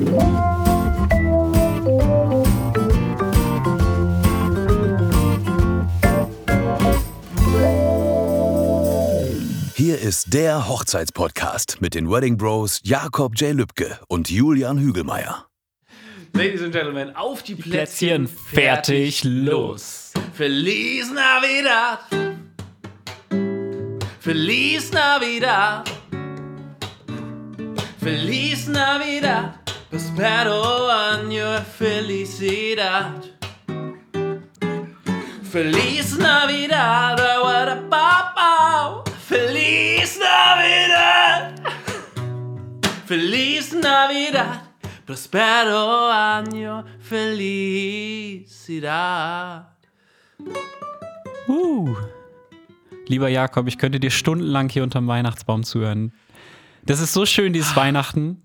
Hier ist der Hochzeitspodcast mit den Wedding Bros Jakob J. Lübke und Julian Hügelmeier. Ladies and Gentlemen, auf die Plätzchen, Plätzchen, fertig, los. Feliz Navidad. Feliz Navidad. Feliz Navidad. Prospero año felicidad. Feliz Navidad. What papa. Feliz Navidad. Feliz Navidad. Prospero año felicidad. Uh. Lieber Jakob, ich könnte dir stundenlang hier unterm Weihnachtsbaum zuhören. Das ist so schön, dieses Weihnachten.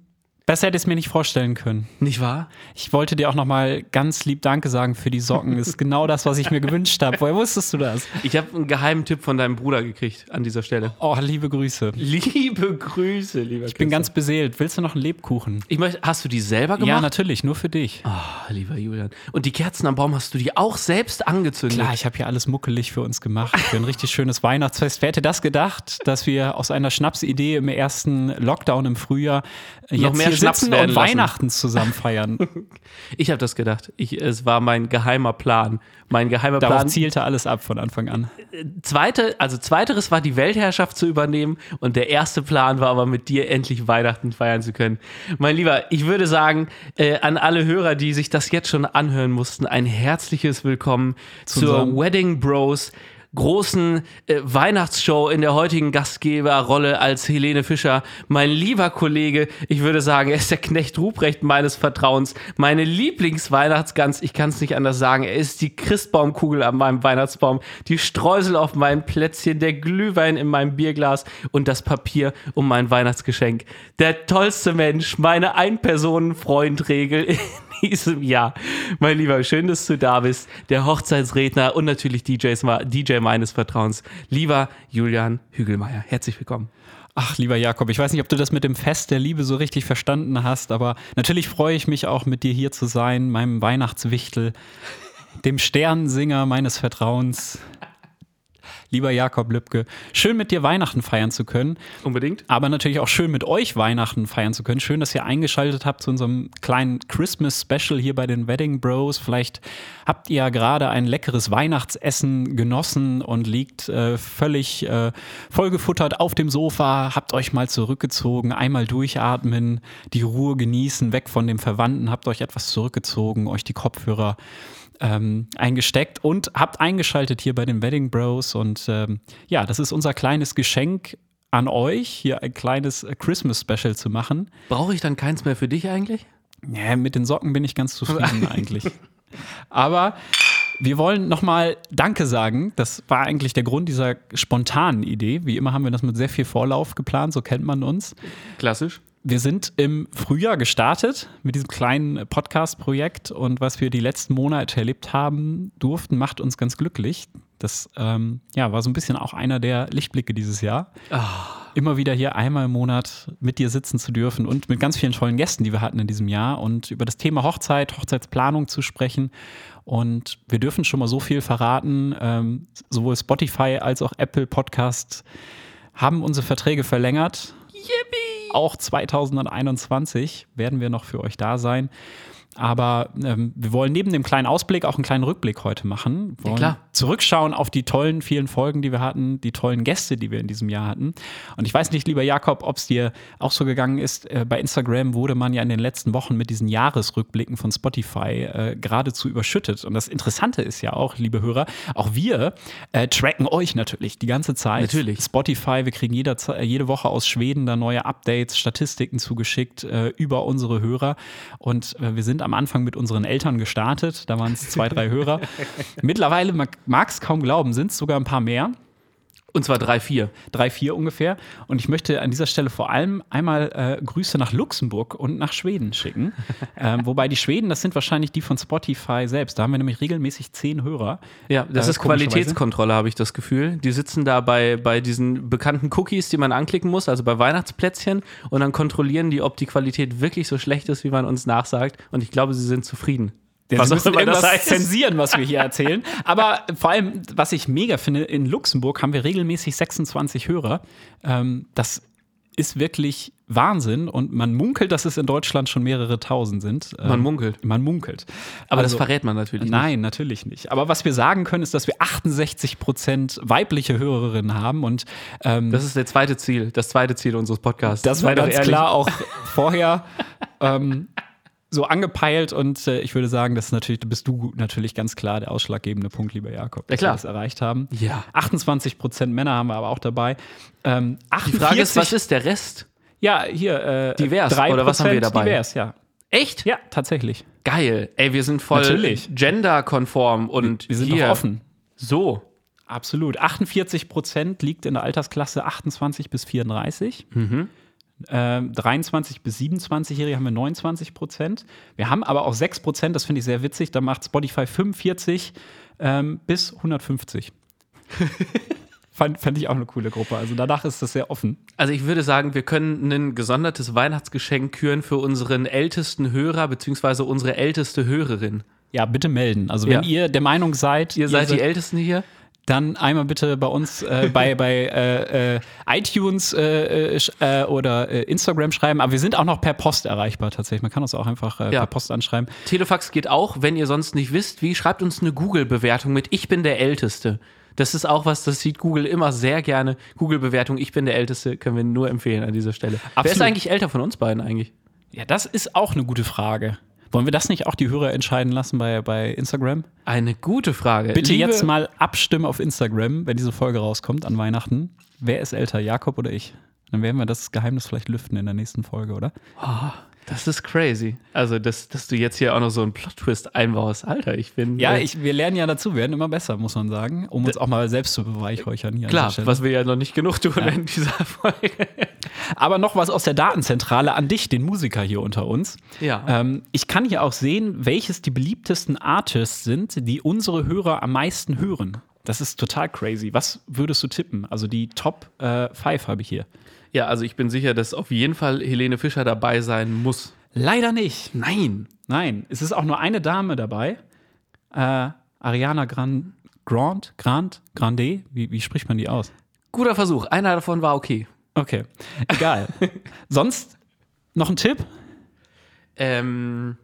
Besser hätte ich es mir nicht vorstellen können. Nicht wahr? Ich wollte dir auch noch mal ganz lieb Danke sagen für die Socken. Das ist genau das, was ich mir gewünscht habe. Woher wusstest du das? Ich habe einen geheimen Tipp von deinem Bruder gekriegt an dieser Stelle. Oh, liebe Grüße. Liebe Grüße, lieber Ich bin ganz beseelt. Willst du noch einen Lebkuchen? Ich möchte, hast du die selber gemacht? Ja, natürlich, nur für dich. Ah, lieber Julian. Und die Kerzen am Baum hast du die auch selbst angezündet? Klar, ich habe hier alles muckelig für uns gemacht. Für ein richtig schönes Weihnachtsfest. Wer hätte das gedacht, dass wir aus einer Schnapsidee im ersten Lockdown im Frühjahr Noch jetzt mehr Schnaps sitzen werden und lassen. Weihnachten zusammen feiern? Ich habe das gedacht. Ich, es war mein geheimer Plan. Mein geheimer Darauf Plan. zielte alles ab von Anfang an. Zweite, also zweiteres war die Weltherrschaft zu übernehmen und der erste Plan war aber mit dir endlich Weihnachten feiern zu können. Mein Lieber, ich würde sagen, äh, an alle Hörer, die sich das jetzt schon anhören mussten, ein herzliches Willkommen zur Wedding Bros großen äh, Weihnachtsshow in der heutigen Gastgeberrolle als Helene Fischer. Mein lieber Kollege, ich würde sagen, er ist der Knecht Ruprecht meines Vertrauens. Meine Lieblingsweihnachtsgans, ich kann es nicht anders sagen, er ist die Christbaumkugel an meinem Weihnachtsbaum, die Streusel auf meinem Plätzchen, der Glühwein in meinem Bierglas und das Papier um mein Weihnachtsgeschenk. Der tollste Mensch, meine Ein-Personen-Freund-Regel in diesem Jahr. Mein Lieber, schön, dass du da bist. Der Hochzeitsredner und natürlich DJs, DJ meines Vertrauens. Lieber Julian Hügelmeier, herzlich willkommen. Ach, lieber Jakob, ich weiß nicht, ob du das mit dem Fest der Liebe so richtig verstanden hast, aber natürlich freue ich mich auch, mit dir hier zu sein, meinem Weihnachtswichtel, dem Sternensinger meines Vertrauens. Lieber Jakob Lübke, schön mit dir Weihnachten feiern zu können, Unbedingt. aber natürlich auch schön mit euch Weihnachten feiern zu können. Schön, dass ihr eingeschaltet habt zu unserem kleinen Christmas-Special hier bei den Wedding Bros. Vielleicht habt ihr ja gerade ein leckeres Weihnachtsessen genossen und liegt äh, völlig äh, vollgefuttert auf dem Sofa, habt euch mal zurückgezogen, einmal durchatmen, die Ruhe genießen, weg von dem Verwandten, habt euch etwas zurückgezogen, euch die Kopfhörer ähm, eingesteckt und habt eingeschaltet hier bei den Wedding Bros. Und ähm, ja, das ist unser kleines Geschenk an euch, hier ein kleines Christmas-Special zu machen. Brauche ich dann keins mehr für dich eigentlich? Ja, mit den Socken bin ich ganz zufrieden eigentlich. Aber wir wollen nochmal Danke sagen. Das war eigentlich der Grund dieser spontanen Idee. Wie immer haben wir das mit sehr viel Vorlauf geplant, so kennt man uns. Klassisch. Wir sind im Frühjahr gestartet mit diesem kleinen Podcast-Projekt und was wir die letzten Monate erlebt haben durften, macht uns ganz glücklich. Das ähm, ja, war so ein bisschen auch einer der Lichtblicke dieses Jahr. Immer wieder hier einmal im Monat mit dir sitzen zu dürfen und mit ganz vielen tollen Gästen, die wir hatten in diesem Jahr und über das Thema Hochzeit, Hochzeitsplanung zu sprechen. Und wir dürfen schon mal so viel verraten. Ähm, sowohl Spotify als auch Apple Podcasts haben unsere Verträge verlängert. Auch 2021 werden wir noch für euch da sein. Aber ähm, wir wollen neben dem kleinen Ausblick auch einen kleinen Rückblick heute machen. Wir wollen klar. zurückschauen auf die tollen vielen Folgen, die wir hatten, die tollen Gäste, die wir in diesem Jahr hatten. Und ich weiß nicht, lieber Jakob, ob es dir auch so gegangen ist. Äh, bei Instagram wurde man ja in den letzten Wochen mit diesen Jahresrückblicken von Spotify äh, geradezu überschüttet. Und das Interessante ist ja auch, liebe Hörer, auch wir äh, tracken euch natürlich die ganze Zeit. Natürlich. Spotify, wir kriegen jeder, jede Woche aus Schweden da neue Updates, Statistiken zugeschickt äh, über unsere Hörer. Und äh, wir sind am Anfang mit unseren Eltern gestartet. Da waren es zwei, drei Hörer. Mittlerweile, man mag es kaum glauben, sind es sogar ein paar mehr. Und zwar drei, vier. drei, vier ungefähr. Und ich möchte an dieser Stelle vor allem einmal äh, Grüße nach Luxemburg und nach Schweden schicken. ähm, wobei die Schweden, das sind wahrscheinlich die von Spotify selbst. Da haben wir nämlich regelmäßig zehn Hörer. Ja, das Äh, ist. Qualitätskontrolle, habe ich das Gefühl. Die sitzen da bei, bei diesen bekannten Cookies, die man anklicken muss, also bei Weihnachtsplätzchen, und dann kontrollieren die, ob die Qualität wirklich so schlecht ist, wie man uns nachsagt. Und ich glaube, sie sind zufrieden. Ja, Was auch immer das heißt. zensieren, was wir hier erzählen. Aber vor allem, was ich mega finde, in Luxemburg haben wir regelmäßig 26 Hörer. Ähm, das ist wirklich Wahnsinn und man munkelt, dass es in Deutschland schon mehrere tausend sind. Ähm, Man munkelt. Man munkelt. Aber das Also- verrät man natürlich nicht. Nein, natürlich nicht. Aber was wir sagen können, ist, dass wir 68 Prozent weibliche Hörerinnen haben und ähm, Das ist der zweite Ziel, das zweite Ziel unseres Podcasts. das war ganz ehrlich. klar auch vorher ähm, so angepeilt und äh, ich würde sagen, das ist natürlich, du bist du natürlich ganz klar der ausschlaggebende Punkt, lieber Jakob, dass klar. wir das erreicht haben. Ja. 28 Prozent Männer haben wir aber auch dabei. Ähm, Die Frage ist, was ist der Rest? Ja, hier. Äh, Divers, 3% oder was haben wir dabei? Divers, ja. Echt? Ja, tatsächlich. Geil. Ey, wir sind voll Natürlich. genderkonform und Wir sind hier offen. So. Absolut. 48 Prozent liegt in der Altersklasse 28 bis 34. Ähm, 23 bis 27-Jährige haben wir 29 Prozent. Wir haben aber auch 6 Prozent, das finde ich sehr witzig, da macht Spotify 45 ähm, bis 150. fand, fand ich auch eine coole Gruppe. Also danach ist das sehr offen. Also ich würde sagen, wir können ein gesondertes Weihnachtsgeschenk küren für unseren ältesten Hörer beziehungsweise unsere älteste Hörerin. Ja, bitte melden. Also wenn Ja. ihr der Meinung seid, Ihr seid die Ältesten hier? Dann einmal bitte bei uns äh, bei, bei äh, äh, iTunes äh, äh, äh, oder äh, Instagram schreiben. Aber wir sind auch noch per Post erreichbar tatsächlich. Man kann uns auch einfach äh, Ja. per Post anschreiben. Telefax geht auch, wenn ihr sonst nicht wisst, wie, schreibt uns eine Google-Bewertung mit Ich bin der Älteste. Das ist auch was, das sieht Google immer sehr gerne. Google-Bewertung, ich bin der Älteste, können wir nur empfehlen an dieser Stelle. Wer ist Absolut. eigentlich älter von uns beiden eigentlich? Ja, das ist auch eine gute Frage. Wollen wir das nicht auch die Hörer entscheiden lassen bei, bei Instagram? Eine gute Frage. Bitte Liebe, jetzt mal abstimmen auf Instagram, wenn diese Folge rauskommt an Weihnachten. Wer ist älter, Jakob oder ich? Dann werden wir das Geheimnis vielleicht lüften in der nächsten Folge, oder? Das ist crazy. Also, dass, dass du jetzt hier auch noch so einen Plot-Twist einbaust. Alter, ich bin. Ja, äh, ich, wir lernen ja dazu, werden immer besser, muss man sagen, um uns auch mal selbst zu beweihräuchern hier Klar, was wir ja noch nicht genug tun in dieser Folge. Aber noch was aus der Datenzentrale an dich, den Musiker hier unter uns. Ja. Ähm, ich kann hier auch sehen, welches die beliebtesten Artists sind, die unsere Hörer am meisten hören. Das ist total crazy. Was würdest du tippen? Also die Top 5 habe ich hier. Ja, also ich bin sicher, dass auf jeden Fall Helene Fischer dabei sein muss. Leider nicht. Nein. Nein, es ist auch nur eine Dame dabei. Äh, Ariana Gran Grande, Grande, Grande, wie, wie spricht man die aus? Guter Versuch. Einer davon war okay. Okay, egal. Sonst noch ein Tipp? Ähm,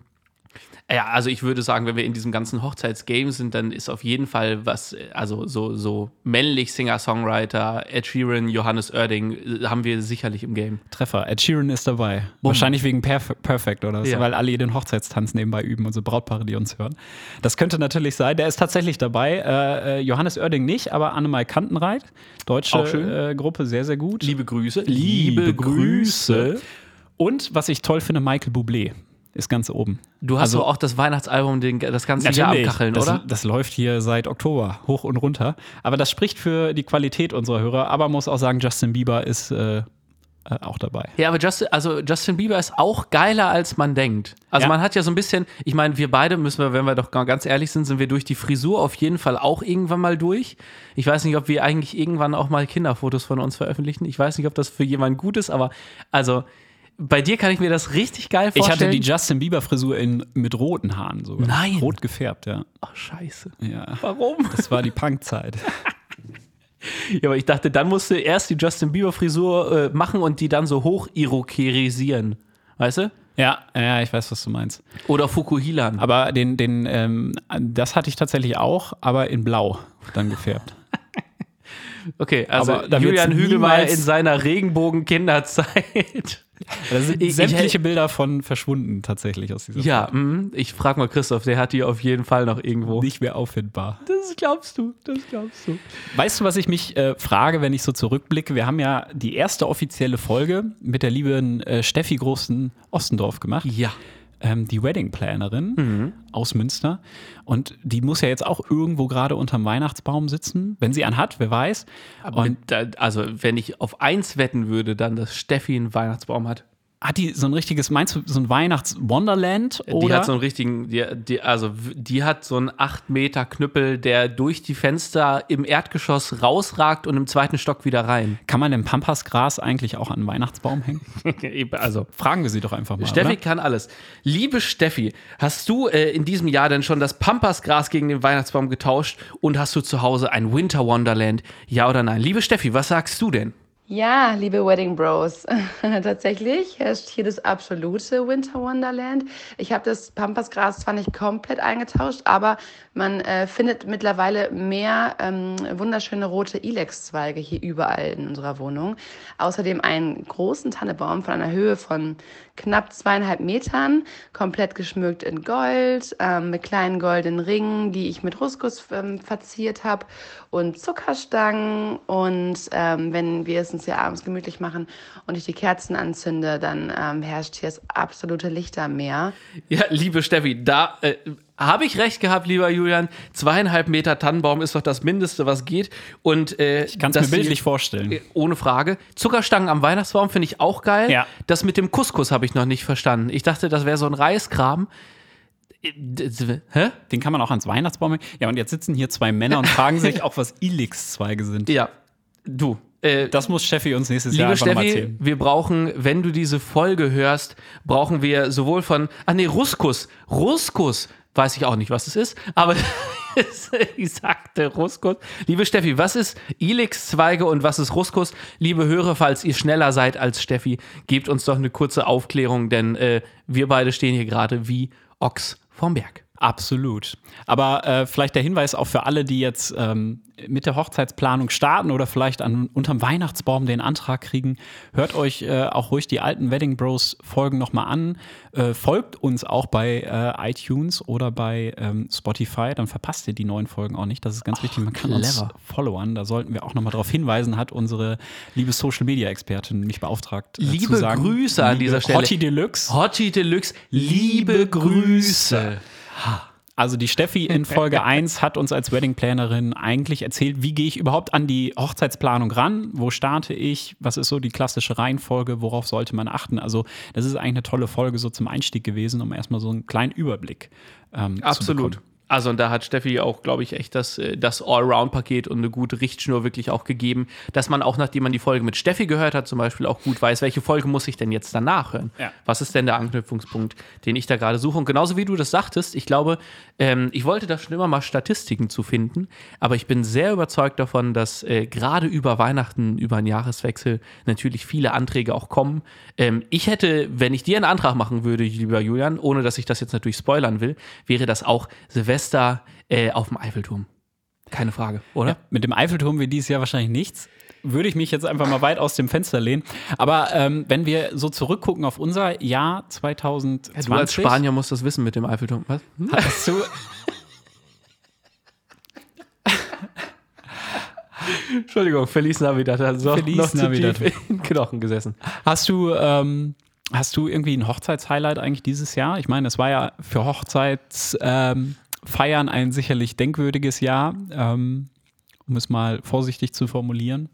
ja, also ich würde sagen, wenn wir in diesem ganzen Hochzeitsgame sind, dann ist auf jeden Fall was, also so, so männlich Singer-Songwriter, Ed Sheeran, Johannes Oerding, äh, haben wir sicherlich im Game. Treffer. Ed Sheeran ist dabei. Wahrscheinlich wegen Perf Perfect oder so, Ja. weil alle den Hochzeitstanz nebenbei üben und so Brautpaare, die uns hören. Das könnte natürlich sein. Der ist tatsächlich dabei. Äh, äh, Johannes Oerding nicht, aber Annemai Kantenreit, deutsche. Äh, Gruppe, sehr, sehr gut. Liebe Grüße. Liebe Grüße. Und was ich toll finde, Michael Bublé ist ganz oben. Du hast Also- auch das Weihnachtsalbum den, das ganze Jahr am Kacheln, das, oder? Das läuft hier seit Oktober hoch und runter. Aber das spricht für die Qualität unserer Hörer. Aber man muss auch sagen, Justin Bieber ist äh, äh, auch dabei. Ja, aber Justin, also Justin Bieber ist auch geiler, als man denkt. Also Ja. man hat ja so ein bisschen, ich meine, wir beide müssen wir, wenn wir doch ga- ganz ehrlich sind, sind wir durch die Frisur auf jeden Fall auch irgendwann mal durch. Ich weiß nicht, ob wir eigentlich irgendwann auch mal Kinderfotos von uns veröffentlichen. Ich weiß nicht, ob das für jemanden gut ist, aber also bei dir kann ich mir das richtig geil Ich vorstellen. hatte die Justin Bieber Frisur in, mit roten Haaren sogar. Nein. Rot gefärbt, ja. Ach, scheiße. ja. Warum? Das war die Punkzeit. Ja, aber ich dachte, dann musst du erst die Justin Bieber Frisur äh, machen und die dann so hoch irokerisieren. Weißt du? ja, ja, ich weiß, was du meinst. Oder Fukuhilan. Aber den, den, ähm, das hatte ich tatsächlich auch, aber in Blau dann gefärbt. Okay, also Julian Hügelmeier niemals- in seiner Regenbogen-Kinderzeit. Da sind Ich- ich- sämtliche Bilder von verschwunden tatsächlich aus dieser Ja, mhm. ich frage mal Christoph, der hat die auf jeden Fall noch irgendwo. Nicht mehr auffindbar. Das glaubst du, das glaubst du. Weißt du, was ich mich äh, frage, wenn ich so zurückblicke? Wir haben ja die erste offizielle Folge mit der lieben äh, Steffi Großen Ostendorf gemacht. Ja. Ähm, die Wedding-Plannerin Mhm. aus Münster. Und die muss ja jetzt auch irgendwo gerade unterm Weihnachtsbaum sitzen. Wenn sie einen hat, wer weiß. Aber Und da, also, wenn ich auf eins wetten würde, dann, dass Steffi einen Weihnachtsbaum hat. Hat die so ein richtiges, meinst du, so ein Weihnachts-Wonderland? Die Oder? hat so einen richtigen, die, die, also die hat so einen 8 Meter Knüppel, der durch die Fenster im Erdgeschoss rausragt und im zweiten Stock wieder rein. Kann man denn Pampasgras eigentlich auch an einen Weihnachtsbaum hängen? also Fragen wir sie doch einfach mal. Steffi oder? kann alles. Liebe Steffi, hast du äh, in diesem Jahr denn schon das Pampasgras gegen den Weihnachtsbaum getauscht und hast du zu Hause ein Winter Wonderland? Ja oder nein? Liebe Steffi, was sagst du denn? Ja, liebe Wedding Bros, tatsächlich herrscht hier das absolute Winter Wonderland. Ich habe das Pampasgras zwar nicht komplett eingetauscht, aber man äh, findet mittlerweile mehr ähm, wunderschöne rote Ilex-Zweige hier überall in unserer Wohnung. Außerdem einen großen Tannebaum von einer Höhe von knapp zweieinhalb Metern, komplett geschmückt in Gold, ähm, mit kleinen goldenen Ringen, die ich mit Ruskus ähm, verziert habe und Zuckerstangen. Und ähm, wenn wir es uns hier abends gemütlich machen und ich die Kerzen anzünde, dann ähm, herrscht hier das absolute Lichtermeer. Ja, liebe Steffi, da äh, habe ich recht gehabt, lieber Julian. Zweieinhalb Meter Tannenbaum ist doch das Mindeste, was geht. Und äh, Ich kann es mir bildlich vorstellen. Ohne Frage. Zuckerstangen am Weihnachtsbaum finde ich auch geil. Ja. Das mit dem Couscous habe ich noch nicht verstanden. Ich dachte, das wäre so ein Reiskram. Äh, Hä? Den kann man auch ans Weihnachtsbaum hängen. Ja, und jetzt sitzen hier zwei Männer und fragen sich auch, was Ilix-Zweige sind. Ja. Du. Äh, Das muss Steffi uns nächstes Jahr Liebe einfach mal Steffi, erzählen. wir brauchen, wenn du diese Folge hörst, brauchen wir sowohl von, ah nee, Ruskus, Ruskus, weiß ich auch nicht, was es ist, aber ich sagte Ruskus. Liebe Steffi, was ist Ilix-Zweige und was ist Ruskus? Liebe Hörer, falls ihr schneller seid als Steffi, gebt uns doch eine kurze Aufklärung, denn äh, wir beide stehen hier gerade wie Ochs vom Berg. Absolut. Aber äh, vielleicht der Hinweis auch für alle, die jetzt ähm, mit der Hochzeitsplanung starten oder vielleicht an, unterm Weihnachtsbaum den Antrag kriegen. Hört euch äh, auch ruhig die alten Wedding Bros Folgen nochmal an. Äh, folgt uns auch bei äh, iTunes oder bei ähm, Spotify, dann verpasst ihr die neuen Folgen auch nicht. Das ist ganz wichtig. Man kann uns clever. followern. Da sollten wir auch nochmal darauf hinweisen, hat unsere liebe Social Media Expertin mich beauftragt. Äh, Liebe zu sagen, Grüße an liebe dieser Stelle. Hottie Deluxe. Hottie Deluxe, liebe Grüße. Also die Steffi in Folge 1 hat uns als Wedding-Plannerin eigentlich erzählt, wie gehe ich überhaupt an die Hochzeitsplanung ran? Wo starte ich? Was ist so die klassische Reihenfolge? Worauf sollte man achten? Also das ist eigentlich eine tolle Folge so zum Einstieg gewesen, um erstmal so einen kleinen Überblick ähm, zu Absolut. bekommen. Also und da hat Steffi auch, glaube ich, echt das, äh, das Allround-Paket und eine gute Richtschnur wirklich auch gegeben, dass man auch, nachdem man die Folge mit Steffi gehört hat, zum Beispiel auch gut weiß, welche Folge muss ich denn jetzt danach hören? Ja. Was ist denn der Anknüpfungspunkt, den ich da gerade suche? Und genauso wie du das sagtest, ich glaube, ähm, ich wollte da schon immer mal Statistiken zu finden, aber ich bin sehr überzeugt davon, dass äh, gerade über Weihnachten, über einen Jahreswechsel natürlich viele Anträge auch kommen. Ähm, ich hätte, wenn ich dir einen Antrag machen würde, lieber Julian, ohne dass ich das jetzt natürlich spoilern will, wäre das auch Silvester äh, auf dem Eiffelturm. Keine Frage, oder? Ja, mit dem Eiffelturm wie dieses Jahr wahrscheinlich nichts. Würde ich mich jetzt einfach mal weit aus dem Fenster lehnen. Aber ähm, wenn wir so zurückgucken auf unser Jahr 2020. Du als Spanier musst das wissen mit dem Eiffelturm. Was? Hm? Hast du, Entschuldigung, Feliz Navidad. hat so Feliz noch zu Navidad. tief in Knochen gesessen. Hast du, ähm, hast du irgendwie ein Hochzeitshighlight eigentlich dieses Jahr? Ich meine, es war ja für Hochzeitsfeiern ähm, Feiern ein sicherlich denkwürdiges Jahr, ähm, um es mal vorsichtig zu formulieren.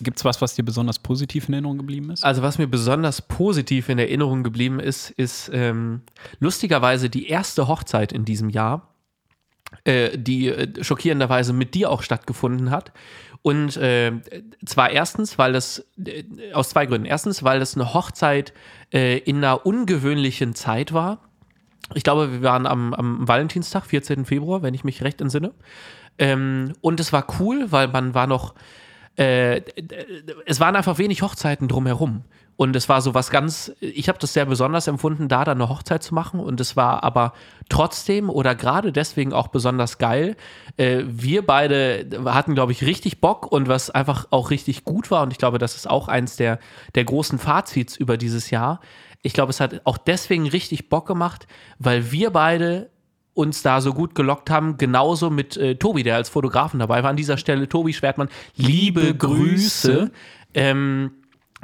Gibt es was, was dir besonders positiv in Erinnerung geblieben ist? Also was mir besonders positiv in Erinnerung geblieben ist, ist ähm, lustigerweise die erste Hochzeit in diesem Jahr, äh, die äh, schockierenderweise mit dir auch stattgefunden hat. Und äh, zwar erstens, weil das, äh, aus zwei Gründen. Erstens, weil das eine Hochzeit äh, in einer ungewöhnlichen Zeit war. Ich glaube, wir waren am, am Valentinstag, 14. Februar, wenn ich mich recht entsinne. Ähm, und es war cool, weil man war noch, äh, es waren einfach wenig Hochzeiten drumherum. Und es war so was ganz, ich habe das sehr besonders empfunden, da dann eine Hochzeit zu machen. Und es war aber trotzdem oder gerade deswegen auch besonders geil. Äh, wir beide hatten, glaube ich, richtig Bock und was einfach auch richtig gut war. Und ich glaube, das ist auch eins der, der großen Fazits über dieses Jahr. Ich glaube, es hat auch deswegen richtig Bock gemacht, weil wir beide uns da so gut gelockt haben, genauso mit äh, Tobi, der als Fotografen dabei war. An dieser Stelle, Tobi Schwertmann, liebe Grüße. Ähm,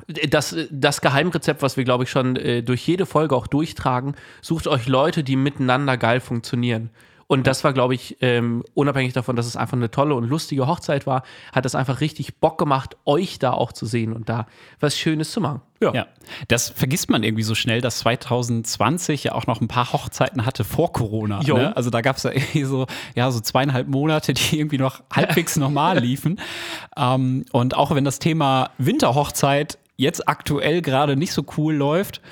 das, das Geheimrezept, was wir, glaube ich, schon äh, durch jede Folge auch durchtragen, sucht euch Leute, die miteinander geil funktionieren. Und das war, glaube ich, ähm, unabhängig davon, dass es einfach eine tolle und lustige Hochzeit war, hat es einfach richtig Bock gemacht, euch da auch zu sehen und da was Schönes zu machen. Ja. ja. das vergisst man irgendwie so schnell, dass 2020 ja auch noch ein paar Hochzeiten hatte vor Corona. Ne? Also da gab es ja irgendwie so, ja, so zweieinhalb Monate, die irgendwie noch halbwegs normal liefen. Ähm, und auch wenn das Thema Winterhochzeit jetzt aktuell gerade nicht so cool läuft,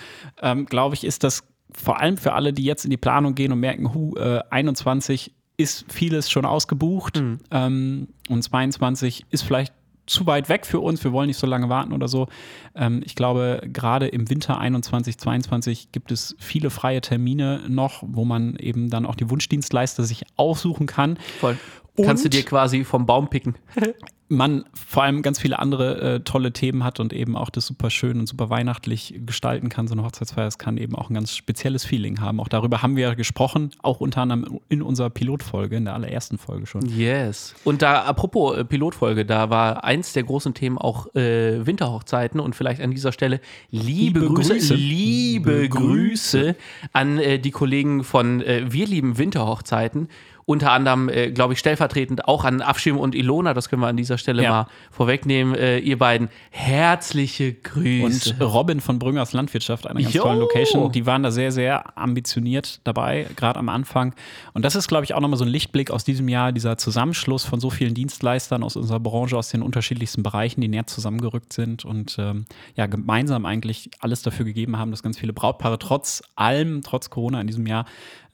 ähm, glaube ich, ist das vor allem für alle, die jetzt in die Planung gehen und merken, hu, äh, 21 ist vieles schon ausgebucht mhm. ähm, und 22 ist vielleicht zu weit weg für uns, wir wollen nicht so lange warten oder so. Ähm, ich glaube, gerade im Winter 21, 22 gibt es viele freie Termine noch, wo man eben dann auch die Wunschdienstleister sich aussuchen kann. Voll. Und Kannst du dir quasi vom Baum picken. man vor allem ganz viele andere äh, tolle Themen hat und eben auch das super schön und super weihnachtlich gestalten kann. So eine Hochzeitsfeier, es kann eben auch ein ganz spezielles Feeling haben. Auch darüber haben wir gesprochen, auch unter anderem in unserer Pilotfolge, in der allerersten Folge schon. Yes. Und da, apropos äh, Pilotfolge, da war eins der großen Themen auch äh, Winterhochzeiten und vielleicht an dieser Stelle liebe, liebe Grüße, Grüße, liebe Grüße an äh, die Kollegen von äh, Wir lieben Winterhochzeiten unter anderem, äh, glaube ich, stellvertretend auch an Afshim und Ilona, das können wir an dieser Stelle ja. mal vorwegnehmen, äh, ihr beiden herzliche Grüße. Und Robin von Brüngers Landwirtschaft, einer ganz jo. tollen Location, die waren da sehr, sehr ambitioniert dabei, gerade am Anfang. Und das ist, glaube ich, auch nochmal so ein Lichtblick aus diesem Jahr, dieser Zusammenschluss von so vielen Dienstleistern aus unserer Branche, aus den unterschiedlichsten Bereichen, die näher zusammengerückt sind und ähm, ja, gemeinsam eigentlich alles dafür gegeben haben, dass ganz viele Brautpaare trotz allem, trotz Corona in diesem Jahr,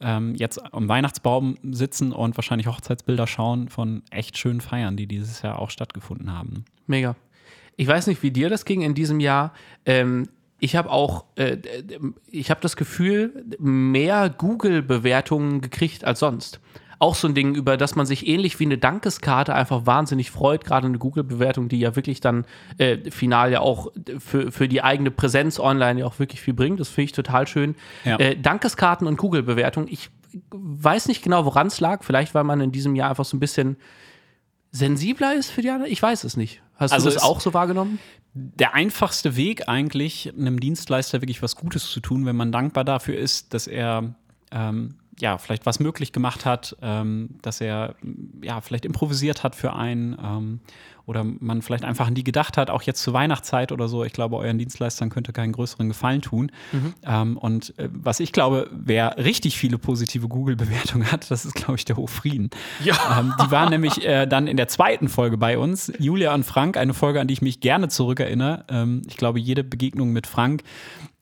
ähm, jetzt am Weihnachtsbaum sitzen und wahrscheinlich Hochzeitsbilder schauen von echt schönen Feiern, die dieses Jahr auch stattgefunden haben. Mega. Ich weiß nicht, wie dir das ging in diesem Jahr. Ähm, ich habe auch, äh, ich habe das Gefühl, mehr Google-Bewertungen gekriegt als sonst auch so ein Ding, über das man sich ähnlich wie eine Dankeskarte einfach wahnsinnig freut, gerade eine Google-Bewertung, die ja wirklich dann äh, final ja auch für, für die eigene Präsenz online ja auch wirklich viel bringt. Das finde ich total schön. Ja. Äh, Dankeskarten und Google-Bewertung. Ich weiß nicht genau, woran es lag. Vielleicht, weil man in diesem Jahr einfach so ein bisschen sensibler ist für die anderen. Ich weiß es nicht. Hast also du das auch so wahrgenommen? Der einfachste Weg eigentlich, einem Dienstleister wirklich was Gutes zu tun, wenn man dankbar dafür ist, dass er ähm, ja, vielleicht was möglich gemacht hat, ähm, dass er ja vielleicht improvisiert hat für einen ähm, oder man vielleicht einfach an die gedacht hat, auch jetzt zur Weihnachtszeit oder so. Ich glaube, euren Dienstleistern könnte keinen größeren Gefallen tun. Mhm. Ähm, und äh, was ich glaube, wer richtig viele positive Google-Bewertungen hat, das ist, glaube ich, der Hofrieden. Ja. Ähm, die waren nämlich äh, dann in der zweiten Folge bei uns, Julia und Frank, eine Folge, an die ich mich gerne zurückerinnere. Ähm, ich glaube, jede Begegnung mit Frank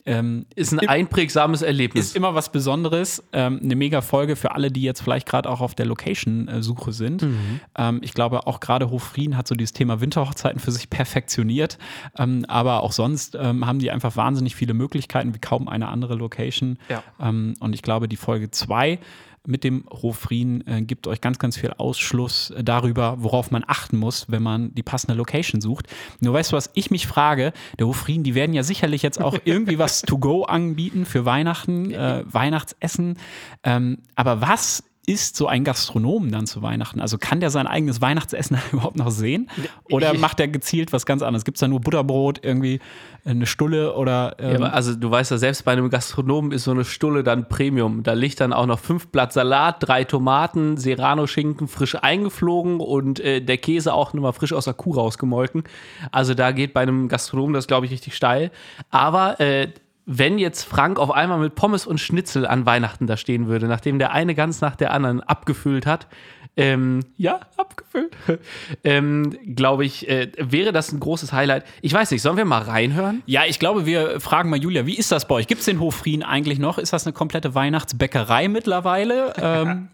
ähm, ist ein einprägsames Erlebnis. Ist immer was Besonderes. Ähm, eine mega Folge für alle, die jetzt vielleicht gerade auch auf der Location-Suche sind. Mhm. Ähm, ich glaube, auch gerade Hofrien hat so dieses Thema Winterhochzeiten für sich perfektioniert. Ähm, aber auch sonst ähm, haben die einfach wahnsinnig viele Möglichkeiten, wie kaum eine andere Location. Ja. Ähm, und ich glaube, die Folge 2 mit dem Hofrien äh, gibt euch ganz, ganz viel Ausschluss darüber, worauf man achten muss, wenn man die passende Location sucht. Nur weißt du, was ich mich frage? Der Hofrien, die werden ja sicherlich jetzt auch irgendwie was to go anbieten für Weihnachten, äh, Weihnachtsessen. Ähm, aber was isst so ein Gastronom dann zu Weihnachten? Also kann der sein eigenes Weihnachtsessen überhaupt noch sehen? Oder macht er gezielt was ganz anderes? Gibt es da nur Butterbrot, irgendwie eine Stulle oder. Ähm ja, also du weißt ja, selbst bei einem Gastronomen ist so eine Stulle dann Premium. Da liegt dann auch noch fünf Blatt Salat, drei Tomaten, Serrano-Schinken frisch eingeflogen und äh, der Käse auch nochmal frisch aus der Kuh rausgemolken. Also da geht bei einem Gastronomen das, glaube ich, richtig steil. Aber äh, wenn jetzt Frank auf einmal mit Pommes und Schnitzel an Weihnachten da stehen würde, nachdem der eine ganz nach der anderen abgefüllt hat, ähm, ja, abgefüllt, ähm, glaube ich, äh, wäre das ein großes Highlight. Ich weiß nicht, sollen wir mal reinhören? Ja, ich glaube, wir fragen mal Julia, wie ist das bei euch? Gibt es den Hofrien eigentlich noch? Ist das eine komplette Weihnachtsbäckerei mittlerweile? ähm,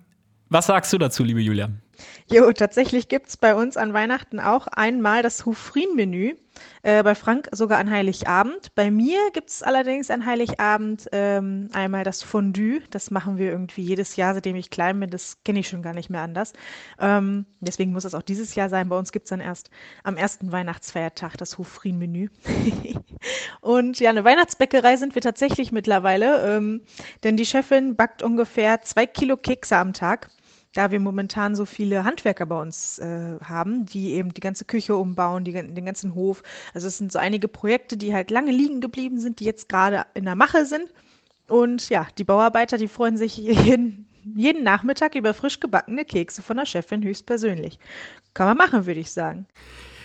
was sagst du dazu, liebe Julia? Jo, tatsächlich gibt es bei uns an Weihnachten auch einmal das Hufrin-Menü. Äh, bei Frank sogar an Heiligabend. Bei mir gibt es allerdings an Heiligabend ähm, einmal das Fondue. Das machen wir irgendwie jedes Jahr, seitdem ich klein bin. Das kenne ich schon gar nicht mehr anders. Ähm, deswegen muss es auch dieses Jahr sein. Bei uns gibt es dann erst am ersten Weihnachtsfeiertag das Hofrin-Menü. Und ja, eine Weihnachtsbäckerei sind wir tatsächlich mittlerweile, ähm, denn die Chefin backt ungefähr zwei Kilo Kekse am Tag. Da wir momentan so viele Handwerker bei uns äh, haben, die eben die ganze Küche umbauen, die, den ganzen Hof. Also es sind so einige Projekte, die halt lange liegen geblieben sind, die jetzt gerade in der Mache sind. Und ja, die Bauarbeiter, die freuen sich jeden, jeden Nachmittag über frisch gebackene Kekse von der Chefin höchstpersönlich. Kann man machen, würde ich sagen.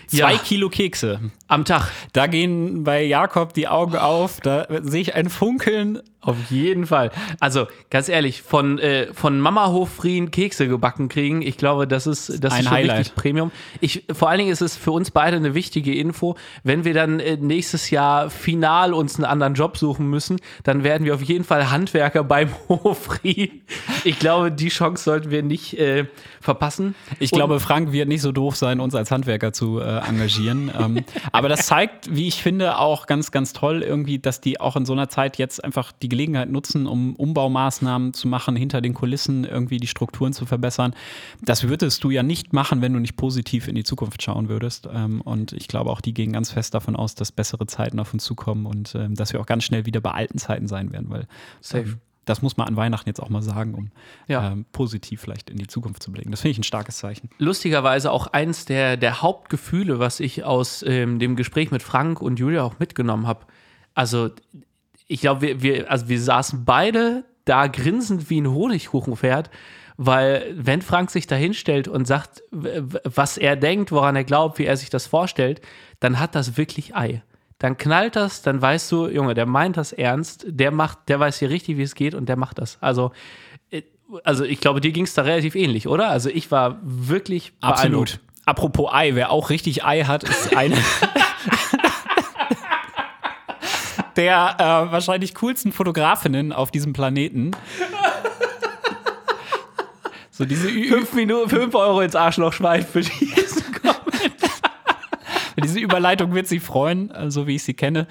Zwei Ja. Kilo Kekse. Am Tag. Da gehen bei Jakob die Augen auf. Da sehe ich ein Funkeln. Auf jeden Fall. Also, ganz ehrlich, von, äh, von Mama Hofrien Kekse gebacken kriegen, ich glaube, das ist, das Ein ist schon Highlight. richtig Premium. Ich, vor allen Dingen ist es für uns beide eine wichtige Info. Wenn wir dann äh, nächstes Jahr final uns einen anderen Job suchen müssen, dann werden wir auf jeden Fall Handwerker beim Hofrien. Ich glaube, die Chance sollten wir nicht äh, verpassen. Ich Und- glaube, Frank wird nicht so doof sein, uns als Handwerker zu äh, engagieren. ähm, aber das zeigt, wie ich finde, auch ganz, ganz toll irgendwie, dass die auch in so einer Zeit jetzt einfach die Gelegenheit nutzen, um Umbaumaßnahmen zu machen, hinter den Kulissen irgendwie die Strukturen zu verbessern. Das würdest du ja nicht machen, wenn du nicht positiv in die Zukunft schauen würdest. Ähm, und ich glaube, auch die gehen ganz fest davon aus, dass bessere Zeiten auf uns zukommen und ähm, dass wir auch ganz schnell wieder bei alten Zeiten sein werden, weil Safe. Das muss man an Weihnachten jetzt auch mal sagen, um Ja. ähm, positiv vielleicht in die Zukunft zu blicken. Das finde ich ein starkes Zeichen. lustigerweise auch eins der, der Hauptgefühle, was ich aus ähm, dem Gespräch mit Frank und Julia auch mitgenommen habe. Also, ich glaube, wir, wir, also wir saßen beide da grinsend wie ein Honigkuchenpferd, weil wenn Frank sich da hinstellt und sagt, was er denkt, woran er glaubt, wie er sich das vorstellt, dann hat das wirklich Ei. Dann knallt das, dann weißt du, Junge, der meint das ernst, der macht, der weiß hier richtig, wie es geht und der macht das. Also, äh, also ich glaube, dir ging es da relativ ähnlich, oder? Also ich war wirklich Absolut. Apropos Ei, wer auch richtig Ei hat, ist eine der äh, wahrscheinlich coolsten Fotografinnen auf diesem Planeten. So diese Ü Fünf, Minuten, fünf Euro ins Arschloch schweift für diesen Diese Überleitung wird sie freuen, so wie ich sie kenne.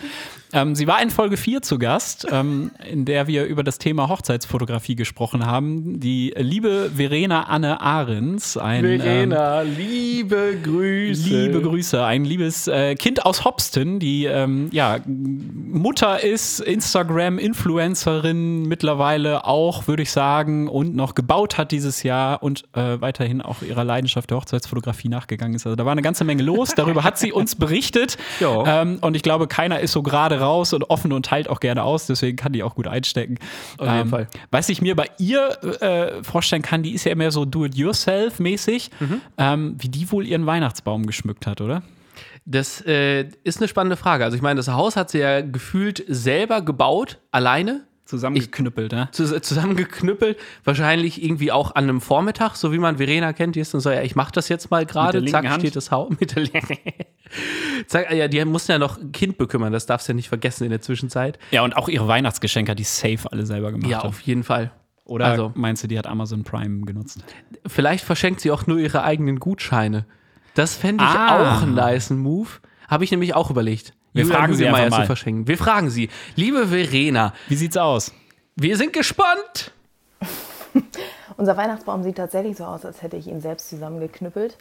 Ähm, sie war in Folge 4 zu Gast, ähm, in der wir über das Thema Hochzeitsfotografie gesprochen haben. Die liebe Verena Anne Ahrens, ein ähm, Verena, liebe Grüße. Liebe Grüße, ein liebes äh, Kind aus Hopston, die ähm, ja, Mutter ist, Instagram-Influencerin mittlerweile auch, würde ich sagen, und noch gebaut hat dieses Jahr und äh, weiterhin auch ihrer Leidenschaft der Hochzeitsfotografie nachgegangen ist. Also da war eine ganze Menge los, darüber hat sie uns berichtet ähm, und ich glaube, keiner ist so gerade raus und offen und teilt auch gerne aus, deswegen kann die auch gut einstecken. Auf jeden ähm, Fall. Was ich mir bei ihr äh, vorstellen kann, die ist ja immer so do-it-yourself-mäßig, Mhm. ähm, wie die wohl ihren Weihnachtsbaum geschmückt hat, oder? Das äh, ist eine spannende Frage. Also ich meine, das Haus hat sie ja gefühlt selber gebaut, alleine. Zusammengeknüppelt, ne? zus- zusammengeknüppelt, wahrscheinlich irgendwie auch an einem Vormittag, so wie man Verena kennt, die ist dann so, ja, ich mach das jetzt mal gerade, zack, Hand. steht das Haus mit der Zack, ja, die mussten ja noch ein Kind bekümmern, das darfst du ja nicht vergessen in der Zwischenzeit. Ja, und auch ihre Weihnachtsgeschenke hat die safe alle selber gemacht. Ja, hat. auf jeden Fall. Oder also, meinst du, die hat Amazon Prime genutzt? vielleicht verschenkt sie auch nur ihre eigenen Gutscheine. Das fände ich Ah. auch einen nice Move. Habe ich nämlich auch überlegt. Wir Julian fragen sie einfach mal. zu verschenken. Wir fragen sie. Liebe Verena, Wie sieht's aus? wir sind gespannt. Unser Weihnachtsbaum sieht tatsächlich so aus, als hätte ich ihn selbst zusammengeknüppelt.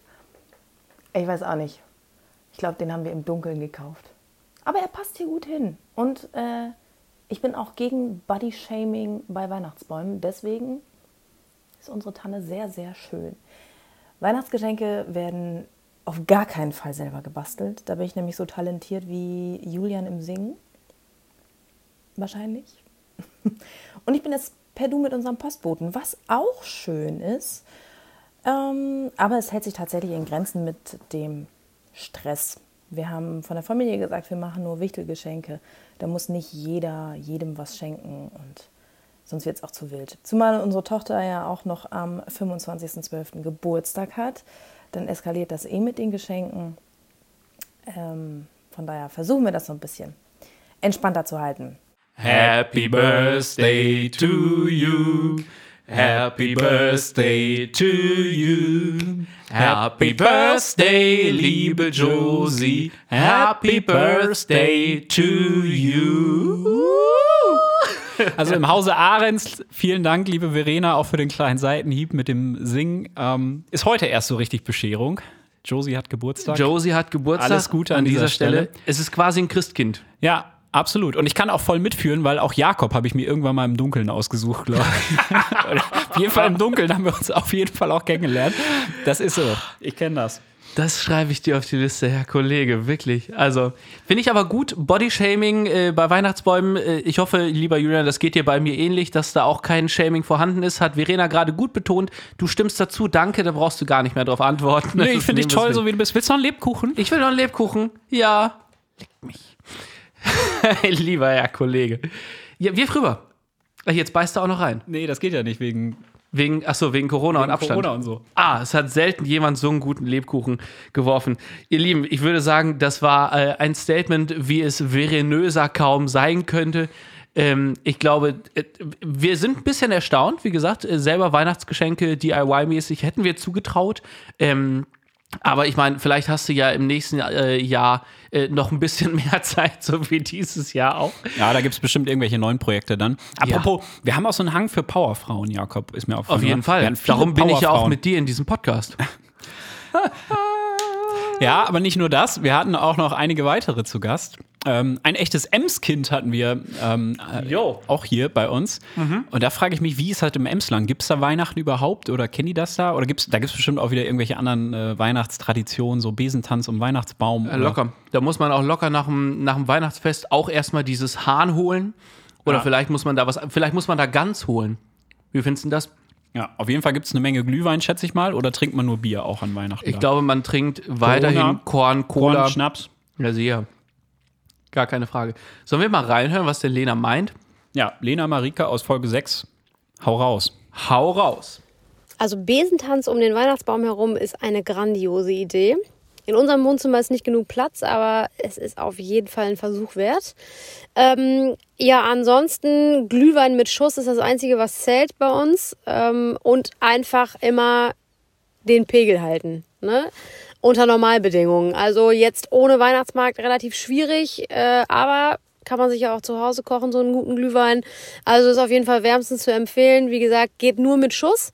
Ich weiß auch nicht. Ich glaube, den haben wir im Dunkeln gekauft. Aber er passt hier gut hin. Und äh, ich bin auch gegen Body-Shaming bei Weihnachtsbäumen. Deswegen ist unsere Tanne sehr, sehr schön. Weihnachtsgeschenke werden auf gar keinen Fall selber gebastelt. Da bin ich nämlich so talentiert wie Julian im Singen. Wahrscheinlich. Und ich bin jetzt per Du mit unserem Postboten, was auch schön ist. Ähm, aber es hält sich tatsächlich in Grenzen mit dem Stress. Wir haben von der Familie gesagt, wir machen nur Wichtelgeschenke. Da muss nicht jeder jedem was schenken und sonst wird es auch zu wild. Zumal unsere Tochter ja auch noch am 25.12. Geburtstag hat. Dann eskaliert das eh mit den Geschenken. Ähm, von daher versuchen wir das so ein bisschen entspannter zu halten. Happy Birthday to you. Happy Birthday to you. Happy Birthday, liebe Josie. Happy Birthday to you. Also im Hause Ahrens, vielen Dank, liebe Verena, auch für den kleinen Seitenhieb mit dem Singen. Ähm, ist heute erst so richtig Bescherung. Josie hat Geburtstag. Josie hat Geburtstag. Alles Gute an dieser Stelle. Es ist quasi ein Christkind. Ja, Absolut. Und ich kann auch voll mitführen, weil auch Jakob habe ich mir irgendwann mal im Dunkeln ausgesucht, glaube ich. auf jeden Fall im Dunkeln haben wir uns auf jeden Fall auch kennengelernt. Das ist so. Ich kenne das. Das schreibe ich dir auf die Liste, Herr Kollege, wirklich. Also, finde ich aber gut. Bodyshaming äh, bei Weihnachtsbäumen. Äh, ich hoffe, lieber Julian, das geht dir bei mir ähnlich, dass da auch kein Shaming vorhanden ist. Hat Verena gerade gut betont. Du stimmst dazu. Danke, da brauchst du gar nicht mehr drauf antworten. Nee, ich finde dich toll, so so wie du bist. Willst du noch einen Lebkuchen? Ich will noch einen Lebkuchen. Ja. Leck mich. Lieber Herr Kollege. Ja, wirf rüber. Jetzt beißt er auch noch rein. Nee, das geht ja nicht wegen, Wegen, achso, wegen Corona und wegen Abstand. Corona und so. Ah, es hat selten jemand so einen guten Lebkuchen geworfen. Ihr Lieben, ich würde sagen, das war äh, ein Statement, wie es verenöser kaum sein könnte. Ähm, ich glaube, äh, wir sind ein bisschen erstaunt. Wie gesagt, äh, selber Weihnachtsgeschenke DIY-mäßig hätten wir zugetraut. Ähm, aber ich meine, vielleicht hast du ja im nächsten äh, Jahr äh, noch ein bisschen mehr Zeit, so wie dieses Jahr auch. Ja, da gibt es bestimmt irgendwelche neuen Projekte dann. Apropos, wir haben auch so einen Hang für Powerfrauen, Jakob, ist mir aufgefallen. Auf jeden Wir Fall. Darum bin ich ja auch mit dir in diesem Podcast. Ja, aber nicht nur das. Wir hatten auch noch einige weitere zu Gast. Ähm, ein echtes Ems-Kind hatten wir ähm, äh, auch hier bei uns. Und da frage ich mich, wie ist halt im Emsland? Gibt es da Weihnachten überhaupt oder kennen die das da? Oder gibt's, da gibt es bestimmt auch wieder irgendwelche anderen äh, Weihnachtstraditionen, so Besentanz um Weihnachtsbaum. Äh, oder- locker. Da muss man auch locker nach dem, nach dem Weihnachtsfest auch erstmal dieses Hahn holen. Oder Ja. vielleicht muss man da was, vielleicht muss man da Gans holen. Wie findest du das? Ja, auf jeden Fall gibt es eine Menge Glühwein, schätze ich mal. Oder trinkt man nur Bier auch an Weihnachten? Ich da? glaube, man trinkt weiterhin Korn, Cola. Korn, Schnaps. Ja, sicher. Gar keine Frage. Sollen wir mal reinhören, was denn Lena meint? Ja, Lena Marika aus Folge 6. Hau raus. Hau raus. Also Besentanz um den Weihnachtsbaum herum ist eine grandiose Idee. In unserem Wohnzimmer ist nicht genug Platz, aber es ist auf jeden Fall ein Versuch wert. Ähm, ja, ansonsten Glühwein mit Schuss ist das Einzige, was zählt bei uns. Ähm, und einfach immer den Pegel halten. Ne? Unter Normalbedingungen. Also jetzt ohne Weihnachtsmarkt relativ schwierig, äh, aber kann man sich ja auch zu Hause kochen, so einen guten Glühwein. Also ist auf jeden Fall wärmstens zu empfehlen. Wie gesagt, geht nur mit Schuss.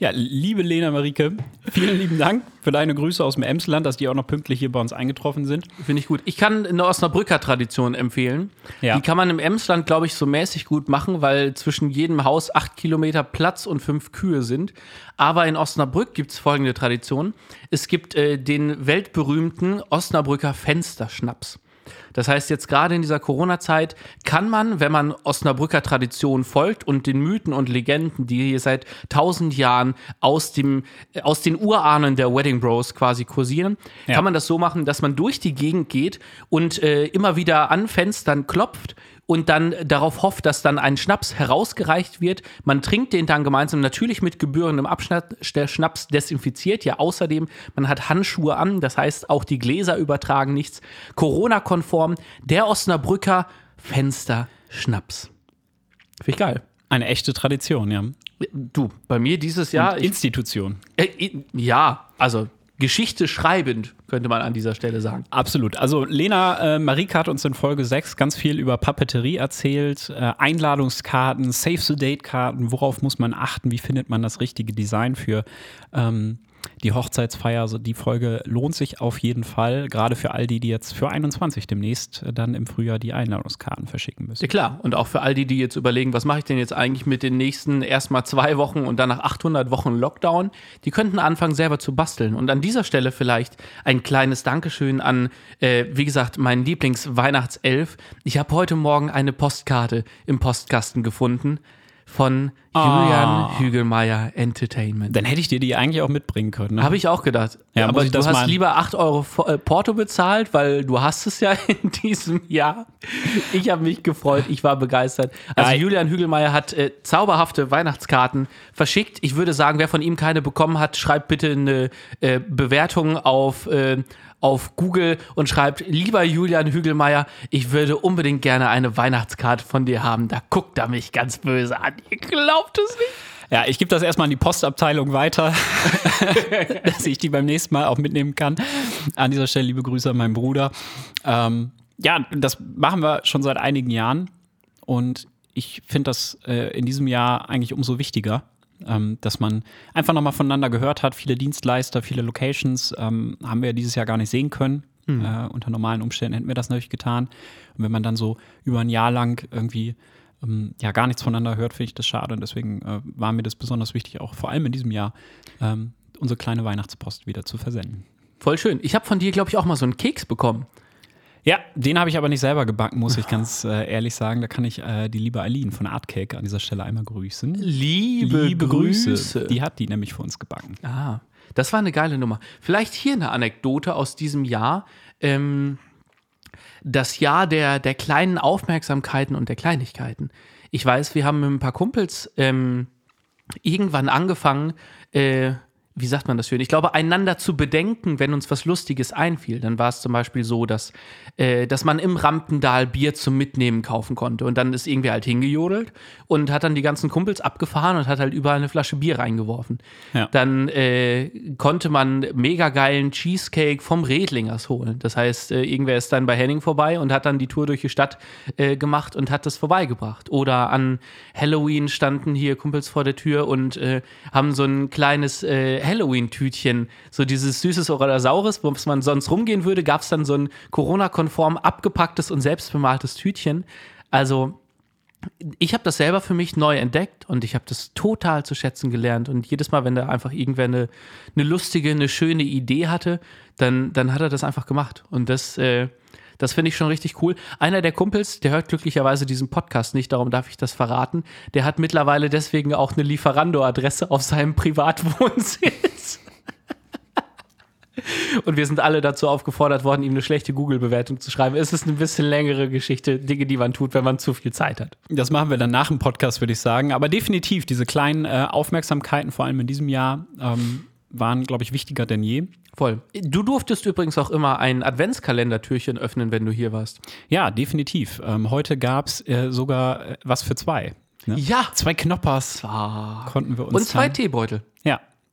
Ja, liebe Lena Marike, vielen lieben Dank für deine Grüße aus dem Emsland, dass die auch noch pünktlich hier bei uns eingetroffen sind. Finde ich gut. Ich kann eine Osnabrücker Tradition empfehlen. Ja. Die kann man im Emsland, glaube ich, so mäßig gut machen, weil zwischen jedem Haus acht Kilometer Platz und fünf Kühe sind. Aber in Osnabrück gibt es folgende Tradition. Es gibt äh, den weltberühmten Osnabrücker Fensterschnaps. Das heißt, jetzt gerade in dieser Corona-Zeit kann man, wenn man Osnabrücker Tradition folgt und den Mythen und Legenden, die hier seit tausend Jahren aus, dem, äh, aus den Urahnen der Wedding Bros quasi kursieren, Ja. kann man das so machen, dass man durch die Gegend geht und äh, immer wieder an Fenstern klopft und dann darauf hofft, dass dann ein Schnaps herausgereicht wird. Man trinkt den dann gemeinsam natürlich mit gebührendem Abschnitt. Der Schnaps desinfiziert ja außerdem. Man hat Handschuhe an, das heißt auch die Gläser übertragen nichts. Corona-konform. Der Osnabrücker Fenster-Schnaps. Finde ich geil. Eine echte Tradition, ja. Du, bei mir dieses Jahr. Ich, Institution. äh, ja, also Geschichte schreibend, könnte man an dieser Stelle sagen. Absolut. Also Lena äh, Marika hat uns in Folge 6 ganz viel über Papeterie erzählt, äh, Einladungskarten, Save-the-Date-Karten, worauf muss man achten, wie findet man das richtige Design für ähm, die Hochzeitsfeier. Also die Folge lohnt sich auf jeden Fall, gerade für all die, die jetzt für 21 demnächst dann im Frühjahr die Einladungskarten verschicken müssen. Ja klar, und auch für all die, die jetzt überlegen, was mache ich denn jetzt eigentlich mit den nächsten erstmal zwei Wochen und danach 800 Wochen Lockdown, die könnten anfangen selber zu basteln. Und an dieser Stelle vielleicht ein kleines Dankeschön an, äh, wie gesagt, meinen Lieblings-Weihnachtself. Ich habe heute Morgen eine Postkarte im Postkasten gefunden von Julian Hügelmeier Entertainment. Dann hätte ich dir die eigentlich auch mitbringen können. Ne? Habe ich auch gedacht. Ja, aber du hast lieber 8 Euro äh, Porto bezahlt, weil du hast es ja in diesem Jahr. Ich habe mich gefreut, ich war begeistert. Also Ja, Julian Hügelmeier hat äh, zauberhafte Weihnachtskarten verschickt. Ich würde sagen, wer von ihm keine bekommen hat, schreibt bitte eine äh, Bewertung auf, äh, auf Google und schreibt, lieber Julian Hügelmeier, ich würde unbedingt gerne eine Weihnachtskarte von dir haben. Da guckt er mich ganz böse an. Ihr glaubt es nicht. Ja, ich gebe das erstmal an die Postabteilung weiter, dass ich die beim nächsten Mal auch mitnehmen kann. An dieser Stelle liebe Grüße an meinen Bruder. Ähm, ja, das machen wir schon seit einigen Jahren und ich finde das äh, in diesem Jahr eigentlich umso wichtiger, ähm, dass man einfach nochmal voneinander gehört hat. Viele Dienstleister, viele Locations ähm, haben wir dieses Jahr gar nicht sehen können. Äh, unter normalen Umständen hätten wir das natürlich getan. Und wenn man dann so über ein Jahr lang irgendwie ähm, ja gar nichts voneinander hört, finde ich das schade. Und deswegen äh, war mir das besonders wichtig, auch vor allem in diesem Jahr ähm, unsere kleine Weihnachtspost wieder zu versenden. Voll schön. Ich habe von dir, glaube ich, auch mal so einen Keks bekommen. Ja, den habe ich aber nicht selber gebacken, muss ich ganz äh, ehrlich sagen. Da kann ich äh, die liebe Aline von Artcake an dieser Stelle einmal grüßen. Liebe, Grüße. Die hat die nämlich für uns gebacken. Ah, das war eine geile Nummer. Vielleicht hier eine Anekdote aus diesem Jahr. Ähm, das Jahr der, der kleinen Aufmerksamkeiten und der Kleinigkeiten. Ich weiß, wir haben mit ein paar Kumpels ähm, irgendwann angefangen, äh, wie sagt man das schön? Ich glaube, einander zu bedenken, wenn uns was Lustiges einfiel. Dann war es zum Beispiel so, dass, äh, dass man im Rampendal Bier zum Mitnehmen kaufen konnte. Und dann ist irgendwie halt hingejodelt und hat dann die ganzen Kumpels abgefahren und hat halt überall eine Flasche Bier reingeworfen. Ja. Dann äh, konnte man mega geilen Cheesecake vom Redlingers holen. Das heißt, äh, irgendwer ist dann bei Henning vorbei und hat dann die Tour durch die Stadt äh, gemacht und hat das vorbeigebracht. Oder an Halloween standen hier Kumpels vor der Tür und äh, haben so ein kleines äh, Halloween-Tütchen, so dieses süßes oder saures, wo man sonst rumgehen würde, gab es dann so ein Corona-konform abgepacktes und selbstbemaltes Tütchen. Also ich habe das selber für mich neu entdeckt und ich habe das total zu schätzen gelernt. Und jedes Mal, wenn da einfach irgendwer eine, eine lustige, eine schöne Idee hatte, dann, dann hat er das einfach gemacht. Und das, äh, das finde ich schon richtig cool. Einer der Kumpels, der hört glücklicherweise diesen Podcast nicht, darum darf ich das verraten. Der hat mittlerweile deswegen auch eine Lieferando-Adresse auf seinem Privatwohnsitz. Und wir sind alle dazu aufgefordert worden, ihm eine schlechte Google-Bewertung zu schreiben. Es ist eine bisschen längere Geschichte, Dinge, die man tut, wenn man zu viel Zeit hat. Das machen wir dann nach dem Podcast, würde ich sagen. Aber definitiv, diese kleinen äh, Aufmerksamkeiten, vor allem in diesem Jahr, ähm, waren, glaube ich, wichtiger denn je. Voll. Du durftest übrigens auch immer ein Adventskalendertürchen öffnen, wenn du hier warst. Ja, definitiv. Ähm, heute gab es äh, sogar äh, was für zwei. Ne? Ja. Zwei Knoppers Ah. konnten wir uns Und zwei teilen. Teebeutel.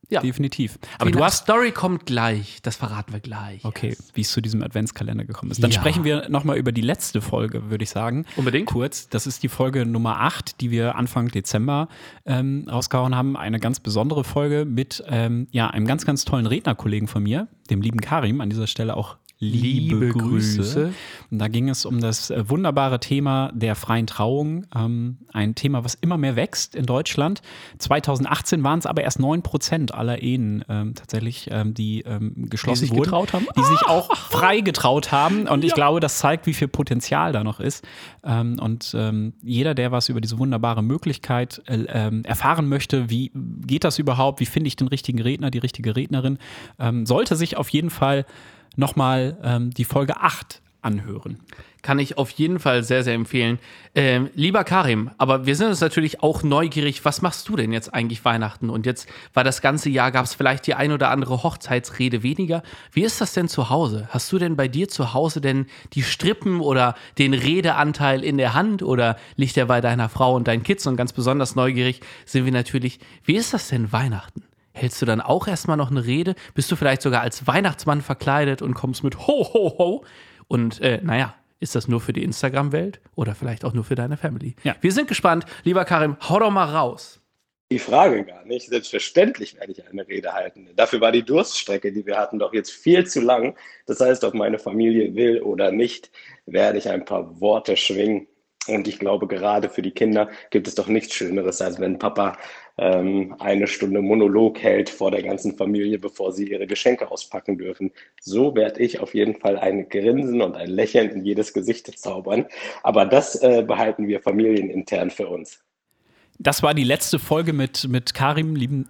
Ja, definitiv. Aber Die du hast Story kommt gleich. Das verraten wir gleich. Okay, wie es zu diesem Adventskalender gekommen ist. Dann Ja. sprechen wir nochmal über die letzte Folge, würde ich sagen. Unbedingt. Kurz. Das ist die Folge Nummer 8, die wir Anfang Dezember ähm, rausgehauen haben. Eine ganz besondere Folge mit ähm, ja, einem ganz, ganz tollen Rednerkollegen von mir, dem lieben Karim. An dieser Stelle auch liebe, Liebe Grüße. Grüße. Da ging es um das äh, wunderbare Thema der freien Trauung. Ähm, ein Thema, was immer mehr wächst in Deutschland. 2018 waren es aber erst 9 Prozent aller Ehen ähm, tatsächlich, ähm, die ähm, geschlossen sich wurden. getraut haben? Die sich auch frei getraut haben. Und ich glaube, das zeigt, wie viel Potenzial da noch ist. Ähm, und ähm, jeder, der was über diese wunderbare Möglichkeit äh, erfahren möchte, wie geht das überhaupt, wie finde ich den richtigen Redner, die richtige Rednerin, sollte sich auf jeden Fall nochmal ähm, die Folge 8 anhören. Kann ich auf jeden Fall sehr, sehr empfehlen. Ähm, lieber Karim, aber wir sind uns natürlich auch neugierig, was machst du denn jetzt eigentlich Weihnachten? Und jetzt war das ganze Jahr, gab es vielleicht die ein oder andere Hochzeitsrede weniger. Wie ist das denn zu Hause? Hast du denn bei dir zu Hause denn die Strippen oder den Redeanteil in der Hand oder liegt der bei deiner Frau und deinen Kids? Und ganz besonders neugierig sind wir natürlich, wie ist das denn Weihnachten? Hältst du dann auch erstmal noch eine Rede? Bist du vielleicht sogar als Weihnachtsmann verkleidet und kommst mit Ho, Ho, Ho? Und äh, naja, ist das nur für die Instagram-Welt oder vielleicht auch nur für deine Family? Ja. Wir sind gespannt. Lieber Karim, hau doch mal raus. Die Frage gar nicht. Selbstverständlich werde ich eine Rede halten. Dafür war die Durststrecke, die wir hatten, doch jetzt viel zu lang. Das heißt, ob meine Familie will oder nicht, werde ich ein paar Worte schwingen. Und ich glaube, gerade für die Kinder gibt es doch nichts Schöneres, als wenn Papa ähm, eine Stunde Monolog hält vor der ganzen Familie, bevor sie ihre Geschenke auspacken dürfen. So werde ich auf jeden Fall ein Grinsen und ein Lächeln in jedes Gesicht zaubern. Aber das äh, behalten wir familienintern für uns. Das war die letzte Folge mit, mit Karim, lieben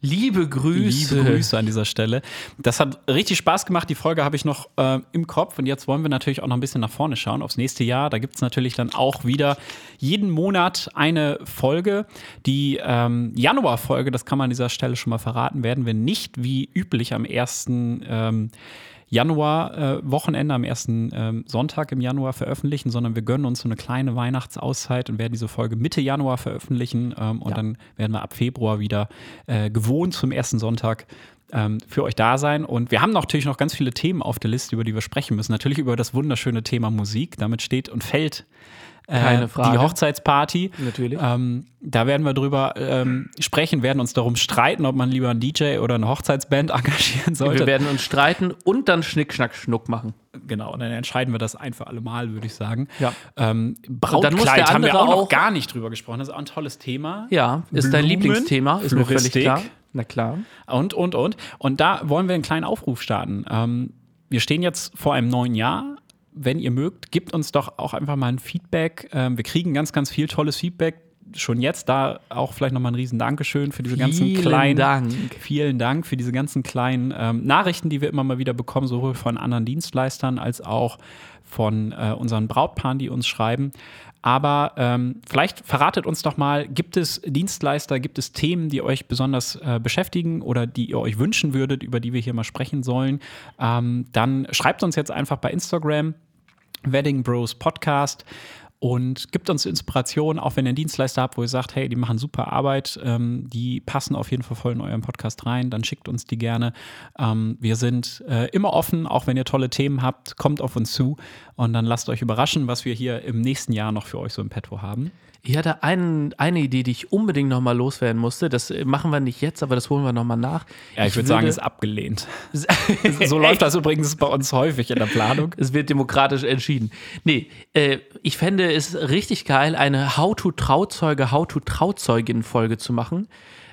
Liebe Grüße. Liebe Grüße an dieser Stelle. Das hat richtig Spaß gemacht. Die Folge habe ich noch äh, im Kopf. Und jetzt wollen wir natürlich auch noch ein bisschen nach vorne schauen, aufs nächste Jahr. Da gibt es natürlich dann auch wieder jeden Monat eine Folge. Die ähm, Januar-Folge, das kann man an dieser Stelle schon mal verraten, werden wir nicht wie üblich am ersten ähm, Januar-Wochenende, am ersten ähm, Sonntag im Januar veröffentlichen, sondern wir gönnen uns so eine kleine Weihnachtsauszeit und werden diese Folge Mitte Januar veröffentlichen. Ähm, und dann werden wir ab Februar wieder äh, gewohnt zum ersten Sonntag ähm, für euch da sein. Und wir haben natürlich noch ganz viele Themen auf der Liste, über die wir sprechen müssen. Natürlich über das wunderschöne Thema Musik. Damit steht und fällt äh, Keine Frage. die Hochzeitsparty. Natürlich. Ähm, da werden wir drüber ähm, sprechen, werden uns darum streiten, ob man lieber einen DJ oder eine Hochzeitsband engagieren sollte. Wir werden uns streiten und dann Schnick, Schnack, Schnuck machen. genau, dann entscheiden wir das ein für alle Mal, würde ich sagen. Ja. Ähm, Und Brautkleid haben wir andere auch noch auch- gar nicht drüber gesprochen. Das ist auch ein tolles Thema. Ja, ist dein Blumen, Lieblingsthema, ist mir völlig klar. Na klar. Und, und, und. Und da wollen wir einen kleinen Aufruf starten. Ähm, wir stehen jetzt vor einem neuen Jahr. Wenn ihr mögt, gebt uns doch auch einfach mal ein Feedback. Ähm, wir kriegen ganz, ganz viel tolles Feedback. Schon jetzt da auch vielleicht nochmal ein riesen Dankeschön für diese ganzen Vielen kleinen. Dank. Vielen Dank für diese ganzen kleinen ähm, Nachrichten, die wir immer mal wieder bekommen, sowohl von anderen Dienstleistern als auch von äh, unseren Brautpaaren, die uns schreiben. Aber ähm, vielleicht verratet uns doch mal, gibt es Dienstleister, gibt es Themen, die euch besonders äh, beschäftigen oder die ihr euch wünschen würdet, über die wir hier mal sprechen sollen? Ähm, dann schreibt uns jetzt einfach bei Instagram, Wedding Bros Podcast und gibt uns Inspiration, auch wenn ihr einen Dienstleister habt, wo ihr sagt, hey, die machen super Arbeit, ähm, die passen auf jeden Fall voll in euren Podcast rein, dann schickt uns die gerne. Ähm, wir sind äh, immer offen, auch wenn ihr tolle Themen habt, kommt auf uns zu und dann lasst euch überraschen, was wir hier im nächsten Jahr noch für euch so im Petto haben. Ich hatte einen, eine Idee, die ich unbedingt nochmal loswerden musste. Das äh, machen wir nicht jetzt, aber das holen wir nochmal nach. Ja, ich, würde sagen, ist abgelehnt. so läuft das übrigens bei uns häufig in der Planung. Es wird demokratisch entschieden. Nee, äh, ich fände es richtig geil, eine How-to-Trauzeuge, How-to-Trauzeugin-Folge zu machen.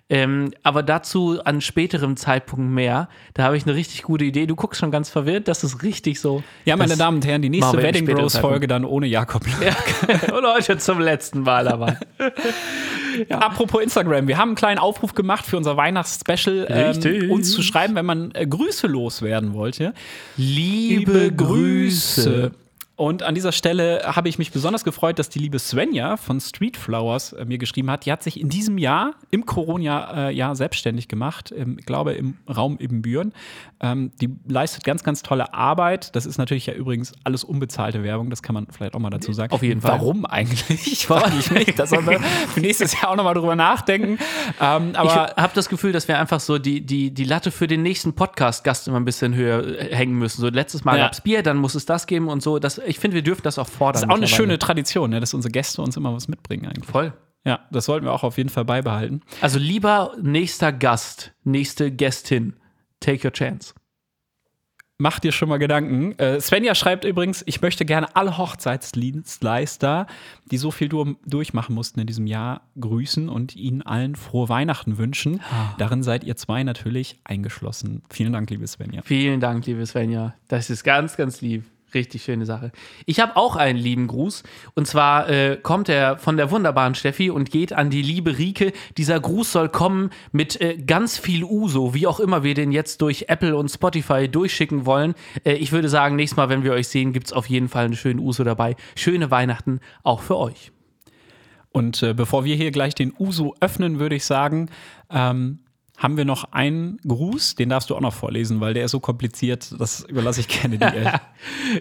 Ähm, aber dazu an späterem Zeitpunkt mehr. Da habe ich eine richtig gute Idee. Du guckst schon ganz verwirrt, das ist richtig so. Ja, meine Damen und Herren, die nächste Wedding Bros Folge dann ohne Jakob. Und heute zum letzten Mal dabei. Apropos Instagram, wir haben einen kleinen Aufruf gemacht für unser Weihnachtsspecial, ähm, uns zu schreiben, wenn man äh, Grüße loswerden wollte. Liebe Grüße. Und an dieser Stelle habe ich mich besonders gefreut, dass die liebe Svenja von Street Flowers äh, mir geschrieben hat. Die hat sich in diesem Jahr, im Corona-Jahr, äh, selbstständig gemacht, im, ich glaube im Raum Ibbenbüren. Ähm, die leistet ganz, ganz tolle Arbeit. Das ist natürlich ja übrigens alles unbezahlte Werbung, das kann man vielleicht auch mal dazu sagen. Auf jeden Fall. Warum eigentlich? Frage ich mich. Da sollen wir für nächstes Jahr auch nochmal drüber nachdenken. Ähm, Ich aber habe das Gefühl, dass wir einfach so die, die, die Latte für den nächsten Podcast-Gast immer ein bisschen höher äh, hängen müssen. So letztes Mal Ja. gab's Bier, dann muss es das geben und so. Das, ich finde, wir dürfen das auch fordern. das ist auch eine schöne Tradition, ne, dass unsere Gäste uns immer was mitbringen eigentlich. Voll. Ja, das sollten wir auch auf jeden Fall beibehalten. Also lieber nächster Gast, nächste Gästin, take your chance. Mach dir schon mal Gedanken. Äh, Svenja schreibt übrigens, ich möchte gerne alle Hochzeitsdienstleister, die so viel dur durchmachen mussten in diesem Jahr, grüßen und ihnen allen frohe Weihnachten wünschen. Darin seid ihr zwei natürlich eingeschlossen. Vielen Dank, liebe Svenja. Vielen Dank, liebe Svenja. Das ist ganz, ganz lieb. Richtig schöne Sache. Ich habe auch einen lieben Gruß. Und zwar äh, kommt er von der wunderbaren Steffi und geht an die liebe Rike. Dieser Gruß soll kommen mit äh, ganz viel Uso, wie auch immer wir den jetzt durch Apple und Spotify durchschicken wollen. Äh, ich würde sagen, nächstes Mal, wenn wir euch sehen, gibt es auf jeden Fall einen schönen Uso dabei. Schöne Weihnachten auch für euch. Und äh, bevor wir hier gleich den Uso öffnen, würde ich sagen, ähm, haben wir noch einen Gruß, den darfst du auch noch vorlesen, weil der ist so kompliziert, das überlasse ich gerne dir.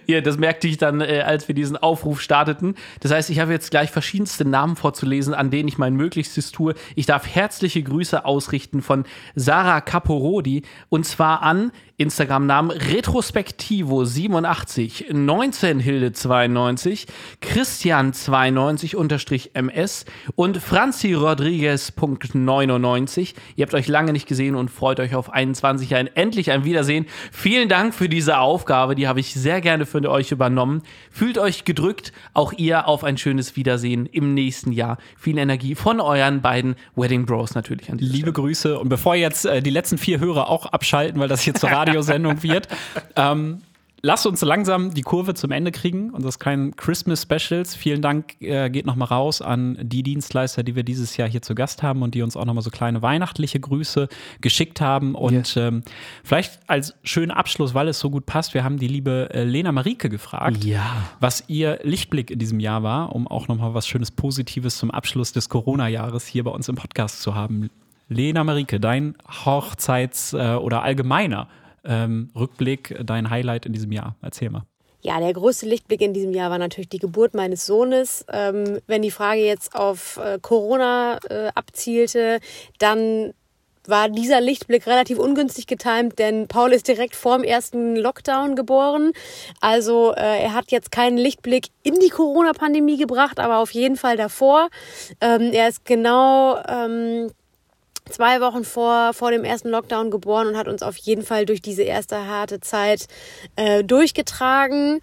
Ja, das merkte ich dann, äh, als wir diesen Aufruf starteten. Das heißt, ich habe jetzt gleich verschiedenste Namen vorzulesen, an denen ich mein Möglichstes tue. Ich darf herzliche Grüße ausrichten von Sarah Caporodi und zwar an Instagram-Namen Retrospektivo87, 19 Hilde 92, Christian 92 unterstrich MS und Franzi Rodriguez.99. Ihr habt euch lange nicht gesehen und freut euch auf 21 ein endlich ein Wiedersehen. Vielen Dank für diese Aufgabe, die habe ich sehr gerne für euch übernommen. Fühlt euch gedrückt, auch ihr auf ein schönes Wiedersehen im nächsten Jahr. Viel Energie von euren beiden Wedding Bros natürlich an Liebe Grüße. Und bevor jetzt äh, die letzten vier Hörer auch abschalten, weil das hier zur Radiosendung wird, ähm, lasst uns langsam die Kurve zum Ende kriegen unseres kleinen Christmas Specials. Vielen Dank äh, geht nochmal raus an die Dienstleister, die wir dieses Jahr hier zu Gast haben und die uns auch nochmal so kleine weihnachtliche Grüße geschickt haben. Und Yes. ähm, vielleicht als schönen Abschluss, weil es so gut passt, wir haben die liebe äh, Lena Marike gefragt, Ja. was ihr Lichtblick in diesem Jahr war, um auch nochmal was Schönes Positives zum Abschluss des Corona-Jahres hier bei uns im Podcast zu haben. Lena Marike, dein Hochzeits- äh, oder allgemeiner ähm, Rückblick, dein Highlight in diesem Jahr. Erzähl mal. Ja, der größte Lichtblick in diesem Jahr war natürlich die Geburt meines Sohnes. Ähm, wenn die Frage jetzt auf äh, Corona äh, abzielte, dann war dieser Lichtblick relativ ungünstig getimt, denn Paul ist direkt vorm ersten Lockdown geboren. Also äh, er hat jetzt keinen Lichtblick in die Corona-Pandemie gebracht, aber auf jeden Fall davor. Ähm, er ist genau ähm, zwei Wochen vor, vor dem ersten Lockdown geboren und hat uns auf jeden Fall durch diese erste harte Zeit äh, durchgetragen.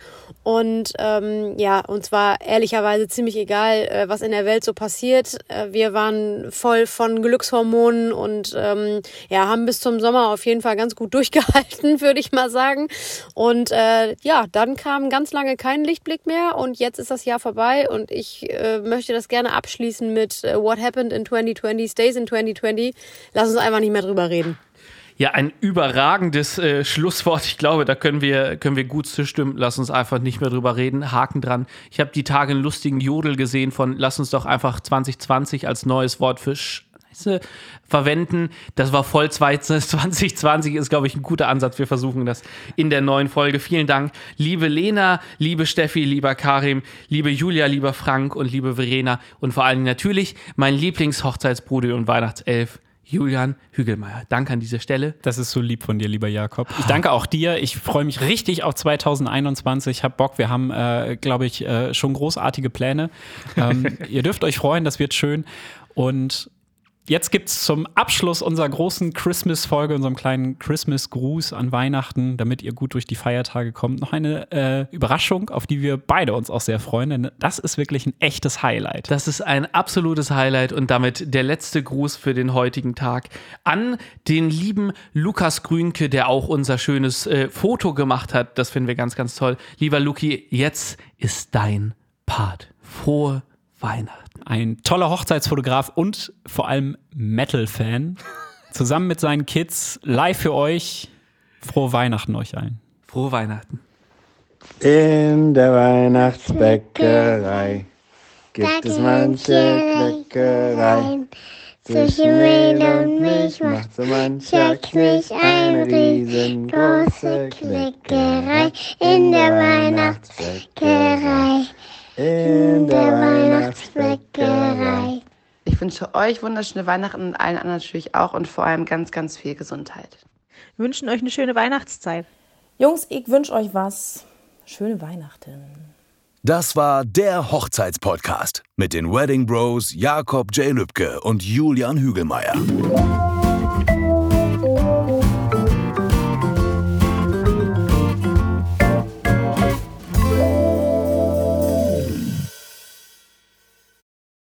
Und ähm, ja, uns war ehrlicherweise ziemlich egal, äh, was in der Welt so passiert. Äh, wir waren voll von Glückshormonen und ähm, ja, haben bis zum Sommer auf jeden Fall ganz gut durchgehalten, würde ich mal sagen. Und äh, ja, dann kam ganz lange kein Lichtblick mehr und jetzt ist das Jahr vorbei und ich äh, möchte das gerne abschließen mit äh, What Happened in 2020 Stays in 2020. Lass uns einfach nicht mehr drüber reden. Ja, ein überragendes äh, Schlusswort. Ich glaube, da können wir, können wir gut zustimmen. Lass uns einfach nicht mehr drüber reden. Haken dran. Ich habe die Tage einen lustigen Jodel gesehen von Lass uns doch einfach 2020 als neues Wort für Scheiße verwenden. Das war voll 2020 ist, glaube ich, ein guter Ansatz. Wir versuchen das in der neuen Folge. Vielen Dank, liebe Lena, liebe Steffi, lieber Karim, liebe Julia, lieber Frank und liebe Verena und vor allem natürlich mein Lieblingshochzeitsbruder und Weihnachtself. Julian Hügelmeier. Danke an dieser Stelle. Das ist so lieb von dir, lieber Jakob. Ich danke auch dir. Ich freue mich richtig auf 2021. Ich habe Bock. Wir haben, äh, glaube ich, äh, schon großartige Pläne. Ähm, ihr dürft euch freuen, das wird schön. Und jetzt gibt es zum Abschluss unserer großen Christmas-Folge, unserem kleinen Christmas-Gruß an Weihnachten, damit ihr gut durch die Feiertage kommt, noch eine äh, Überraschung, auf die wir beide uns auch sehr freuen, denn das ist wirklich ein echtes Highlight. Das ist ein absolutes Highlight und damit der letzte Gruß für den heutigen Tag an den lieben Lukas Grünke, der auch unser schönes äh, Foto gemacht hat. Das finden wir ganz, ganz toll. Lieber Luki, jetzt ist dein Part. Frohe Weihnachten. Ein toller Hochzeitsfotograf und vor allem Metal-Fan. Zusammen mit seinen Kids live für euch. Frohe Weihnachten euch allen. Frohe Weihnachten. In der Weihnachtsbäckerei gibt es manche Kleckerei. Zwischen Mehl und Milch macht so mancher Knilch eine riesengroße Kleckerei. In der Weihnachtsbäckerei, in der Weihnachtsbäckerei. Ich wünsche euch wunderschöne Weihnachten und allen anderen natürlich auch und vor allem ganz, ganz viel Gesundheit. Wir wünschen euch eine schöne Weihnachtszeit. Jungs, ich wünsche euch was. Schöne Weihnachten. Das war der Hochzeitspodcast mit den Wedding Bros Jakob J. Lübke und Julian Hügelmeier.